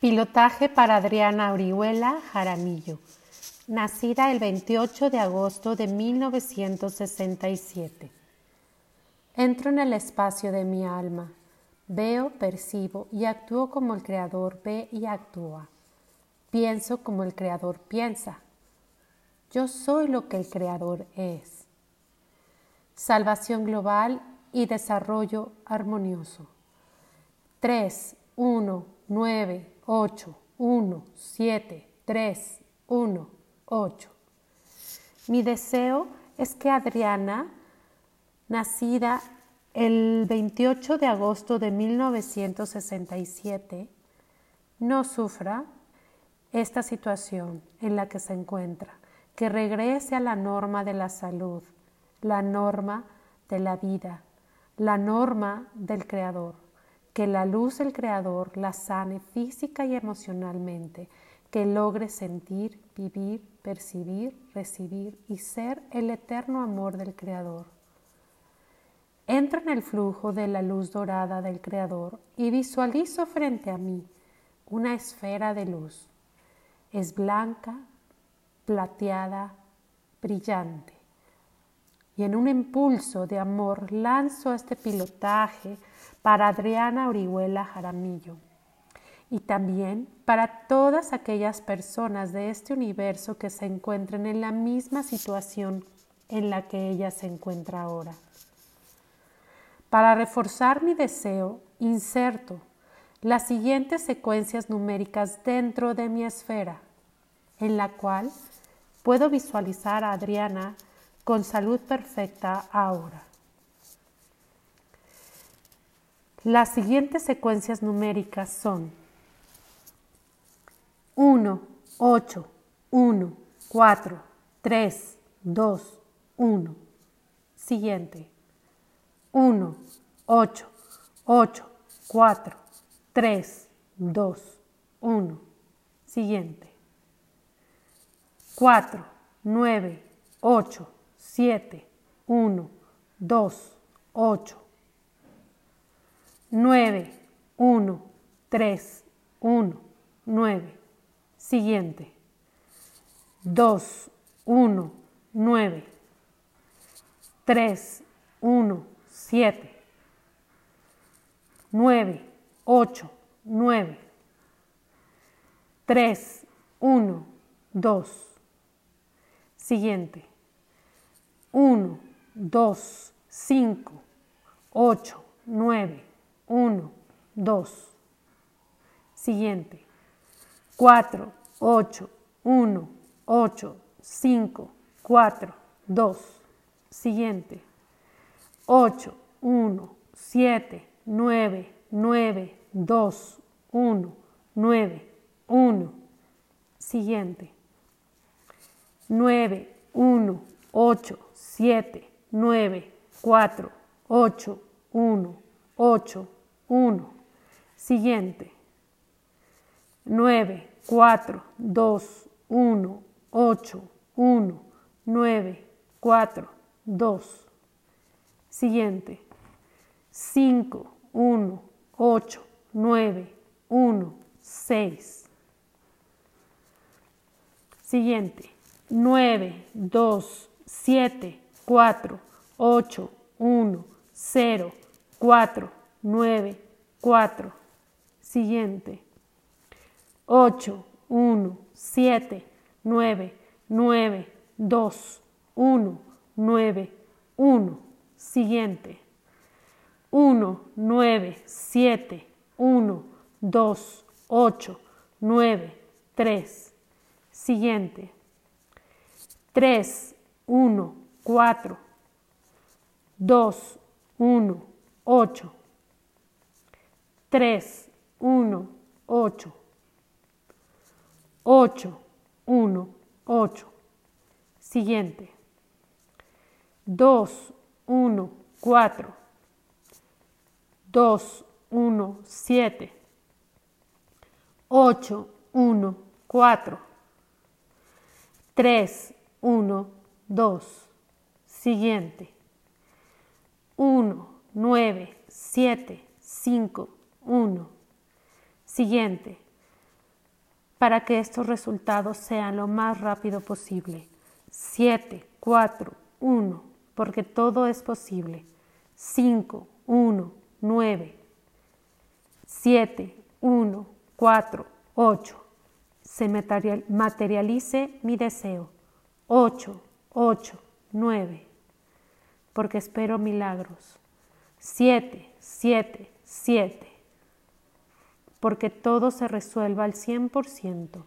Pilotaje para Adriana Orihuela Jaramillo, nacida el 28 de agosto de 1967. Entro en el espacio de mi alma, veo, percibo y actúo como el Creador ve y actúa. Pienso como el Creador piensa. Yo soy lo que el Creador es. Salvación global y desarrollo armonioso. 3, 1, 9, 8, 1, 7, 3, 1, 8. Mi deseo es que Adriana, nacida el 28 de agosto de 1967, no sufra esta situación en la que se encuentra, que regrese a la norma de la salud, la norma de la vida, la norma del Creador que la luz del Creador la sane física y emocionalmente, que logre sentir, vivir, percibir, recibir y ser el eterno amor del Creador. Entra en el flujo de la luz dorada del Creador y visualizo frente a mí una esfera de luz. Es blanca, plateada, brillante. Y en un impulso de amor lanzo este pilotaje para Adriana Orihuela Jaramillo y también para todas aquellas personas de este universo que se encuentren en la misma situación en la que ella se encuentra ahora. Para reforzar mi deseo, inserto las siguientes secuencias numéricas dentro de mi esfera, en la cual puedo visualizar a Adriana con salud perfecta ahora. Las siguientes secuencias numéricas son 1, 8, 1, 4, 3, 2, 1. Siguiente. 1, 8, 8, 4, 3, 2, 1. Siguiente. 4, 9, 8, 7, 1, 2, 8, 9, 1, 3, 1, 9. Siguiente. 2, 1, 9. 3, 1, 7. 9, 8, 9. 3, 1, 2. Siguiente. 1, 2, 5, 8, 9. 1, 2. Siguiente. 4, 8, 1, 8, 5, 4, 2. Siguiente. 8, 1, 7, 9, 9, 2, 1, 9, 1. Siguiente. 9, 1, 8, 7, 9, 4, 8, 1, 8, 1. Siguiente. 9, 4, 2, 1, 8, 1, 9, 4, 2. Siguiente. 5, 1, 8, 9, 1, 6. Siguiente. 9, 2, 7, 4, 8, 1, 0, 4, 9, 4. Siguiente. 8, 1, 7, 9, 9, 2, 1, 9, 1. Siguiente. 1, 9, 7, 1, 2, 8, 9, 3. Siguiente. 3, 1, 4, 2, 1, 8. 3, 1, 8. 8, 1, 8. Siguiente. 2, 1, 4. 2, 1, 7. 8, 1, 4. 3, 1, 2. Siguiente. 1, 9, 7, 5, 1. Siguiente. para que estos resultados sean lo más rápido posible. 7, 4, 1, porque todo es posible. 5, 1, 9, 7, 1, 4, 8. Se materialice mi deseo. 8, 8, 9. Porque espero milagros. 7, 7, 7. Porque todo se resuelva al 100%.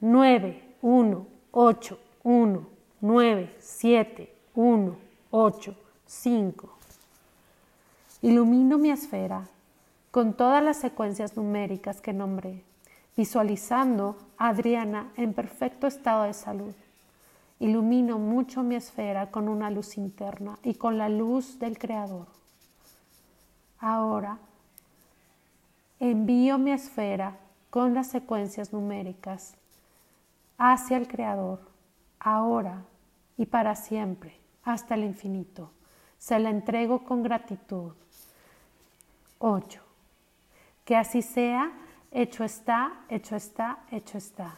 9, 1, 8, 1, 9, 7, 1, 8, 5. Ilumino mi esfera con todas las secuencias numéricas que nombré, visualizando a Adriana en perfecto estado de salud. Ilumino mucho mi esfera con una luz interna y con la luz del Creador. Ahora envío mi esfera con las secuencias numéricas hacia el Creador, ahora y para siempre, hasta el infinito. Se la entrego con gratitud 8. Que así sea, hecho está, hecho está, hecho está.